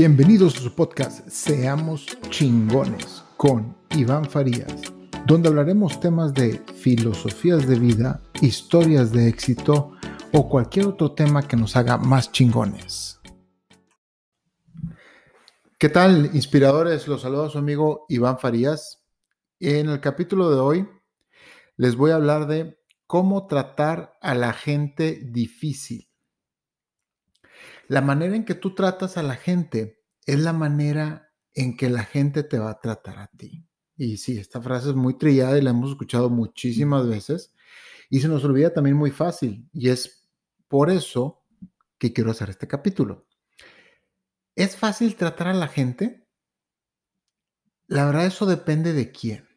Bienvenidos a su podcast Seamos chingones con Iván Farías, donde hablaremos temas de filosofías de vida, historias de éxito o cualquier otro tema que nos haga más chingones. ¿Qué tal, inspiradores? Los saluda su amigo Iván Farías. En el capítulo de hoy les voy a hablar de cómo tratar a la gente difícil. La manera en que tú tratas a la gente es la manera en que la gente te va a tratar a ti. Y sí, esta frase es muy trillada y la hemos escuchado muchísimas veces y se nos olvida también muy fácil. Y es por eso que quiero hacer este capítulo. ¿Es fácil tratar a la gente? La verdad eso depende de quién.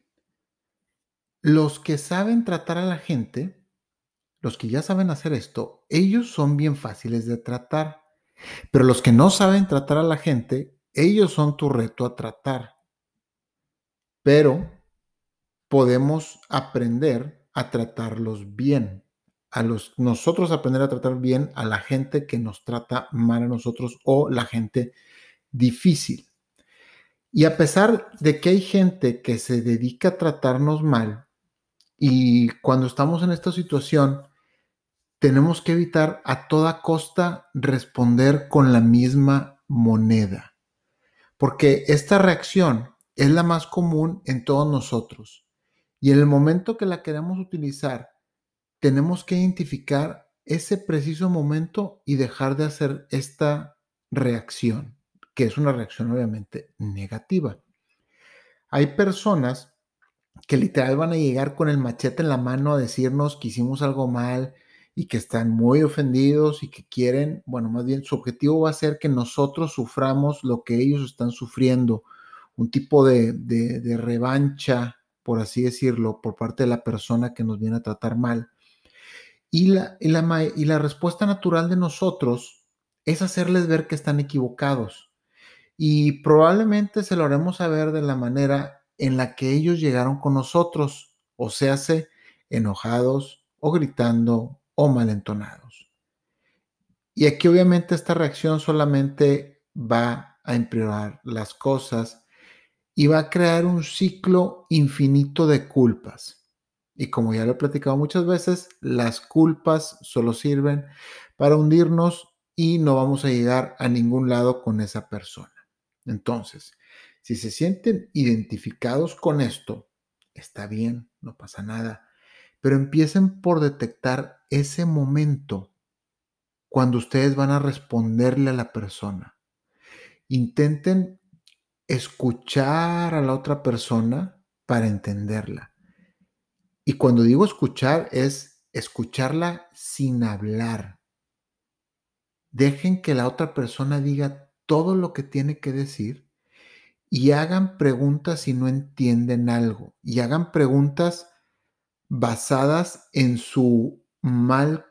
Los que saben tratar a la gente, los que ya saben hacer esto, ellos son bien fáciles de tratar. Pero los que no saben tratar a la gente, ellos son tu reto a tratar. Pero podemos aprender a tratarlos bien. A los, nosotros aprender a tratar bien a la gente que nos trata mal a nosotros o la gente difícil. Y a pesar de que hay gente que se dedica a tratarnos mal, y cuando estamos en esta situación, tenemos que evitar a toda costa responder con la misma moneda, porque esta reacción es la más común en todos nosotros. Y en el momento que la queremos utilizar, tenemos que identificar ese preciso momento y dejar de hacer esta reacción, que es una reacción obviamente negativa. Hay personas que literal van a llegar con el machete en la mano a decirnos que hicimos algo mal, y que están muy ofendidos y que quieren, bueno, más bien su objetivo va a ser que nosotros suframos lo que ellos están sufriendo, un tipo de, de, revancha, por así decirlo, por parte de la persona que nos viene a tratar mal. Y la, y la, y la respuesta natural de nosotros es hacerles ver que están equivocados. Y probablemente se lo haremos saber de la manera en la que ellos llegaron con nosotros, o sea, enojados o gritando o malentonados. Y aquí obviamente esta reacción solamente va a empeorar las cosas y va a crear un ciclo infinito de culpas. Y como ya lo he platicado muchas veces, las culpas solo sirven para hundirnos y no vamos a llegar a ningún lado con esa persona. Entonces, si se sienten identificados con esto, está bien, no pasa nada pero empiecen por detectar ese momento cuando ustedes van a responderle a la persona. Intenten escuchar a la otra persona para entenderla. Y cuando digo escuchar es escucharla sin hablar. Dejen que la otra persona diga todo lo que tiene que decir y hagan preguntas si no entienden algo. Y hagan preguntas basadas en su mal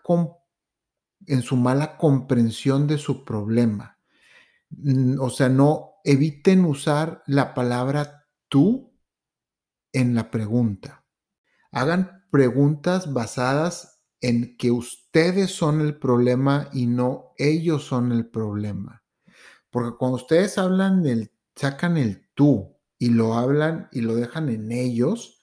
en su mala comprensión de su problema. O sea, no eviten usar la palabra tú en la pregunta. Hagan preguntas basadas en que ustedes son el problema y no ellos son el problema. Porque cuando ustedes hablan sacan el tú y lo hablan y lo dejan en ellos,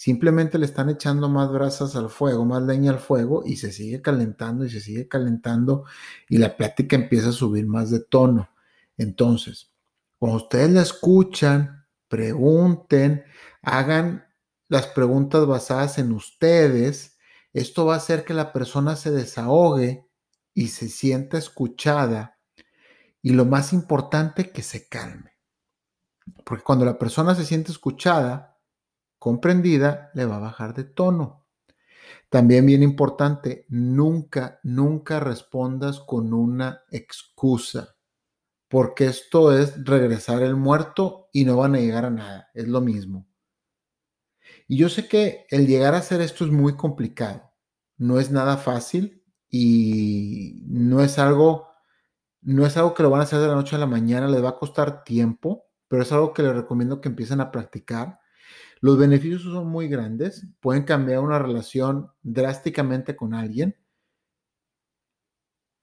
Simplemente le están echando más brasas al fuego, más leña al fuego y se sigue calentando y se sigue calentando y la plática empieza a subir más de tono. Entonces, cuando ustedes la escuchan, pregunten, hagan las preguntas basadas en ustedes, esto va a hacer que la persona se desahogue y se sienta escuchada y lo más importante, que se calme. Porque cuando la persona se siente escuchada, comprendida, le va a bajar de tono. También bien importante, nunca, nunca respondas con una excusa, porque esto es regresar el muerto y no van a llegar a nada, es lo mismo. Y yo sé que el llegar a hacer esto es muy complicado, no es nada fácil y no es algo, no es algo que lo van a hacer de la noche a la mañana, les va a costar tiempo, pero es algo que les recomiendo que empiecen a practicar los beneficios son muy grandes, pueden cambiar una relación drásticamente con alguien.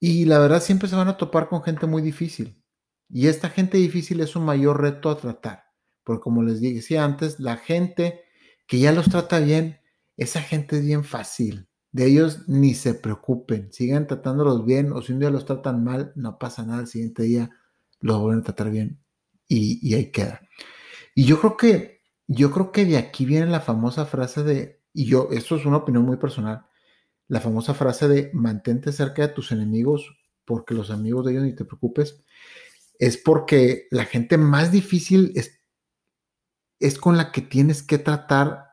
Y la verdad siempre se van a topar con gente muy difícil. Y esta gente difícil es un mayor reto a tratar, porque como les decía antes, la gente que ya los trata bien, esa gente es bien fácil. De ellos ni se preocupen, sigan tratándolos bien o si un día los tratan mal, no pasa nada, el siguiente día los vuelven a tratar bien y, y ahí queda. Y yo creo que, yo creo que de aquí viene la famosa frase de, y yo, esto es una opinión muy personal, la famosa frase de mantente cerca de tus enemigos porque los amigos de ellos ni te preocupes, es porque la gente más difícil es, es con la que tienes que tratar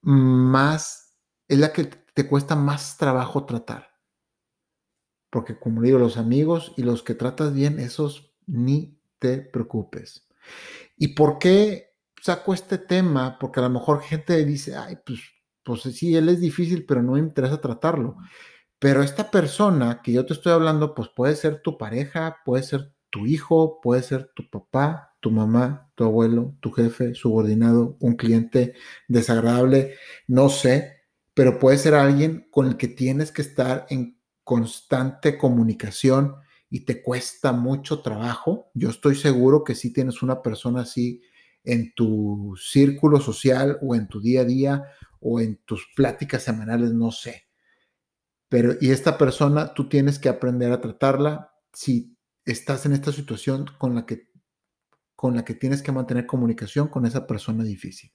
más, es la que te cuesta más trabajo tratar. Porque como digo, los amigos y los que tratas bien, esos ni te preocupes. ¿Y por qué saco este tema? Porque a lo mejor gente dice, ay, pues, pues sí, él es difícil, pero no me interesa tratarlo. Pero esta persona que yo te estoy hablando, pues puede ser tu pareja, puede ser tu hijo, puede ser tu papá, tu mamá, tu abuelo, tu jefe, subordinado, un cliente desagradable, no sé, pero puede ser alguien con el que tienes que estar en constante comunicación y te cuesta mucho trabajo. Yo estoy seguro que si tienes una persona así en tu círculo social o en tu día a día o en tus pláticas semanales, no sé. Pero, y esta persona, tú tienes que aprender a tratarla si estás en esta situación con la que, con la que tienes que mantener comunicación con esa persona difícil.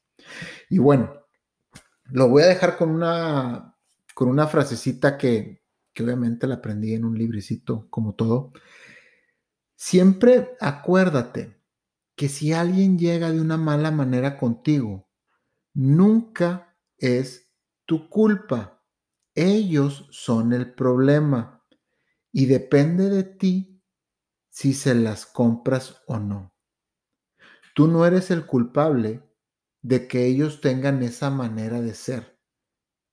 Y bueno, lo voy a dejar con una, con una frasecita que, que obviamente la aprendí en un librecito, como todo. Siempre acuérdate que si alguien llega de una mala manera contigo, nunca es tu culpa. Ellos son el problema y depende de ti si se las compras o no. Tú no eres el culpable de que ellos tengan esa manera de ser.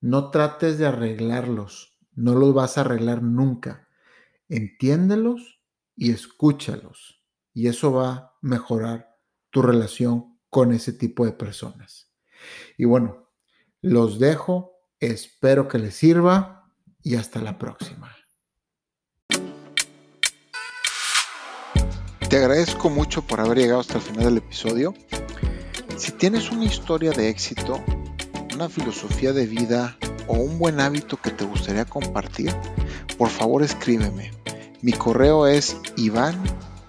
No trates de arreglarlos, no los vas a arreglar nunca. Entiéndelos y escúchalos. Y eso va mejorar tu relación con ese tipo de personas. Y bueno, los dejo, espero que les sirva y hasta la próxima. Te agradezco mucho por haber llegado hasta el final del episodio. Si tienes una historia de éxito, una filosofía de vida o un buen hábito que te gustaría compartir, por favor escríbeme. Mi correo es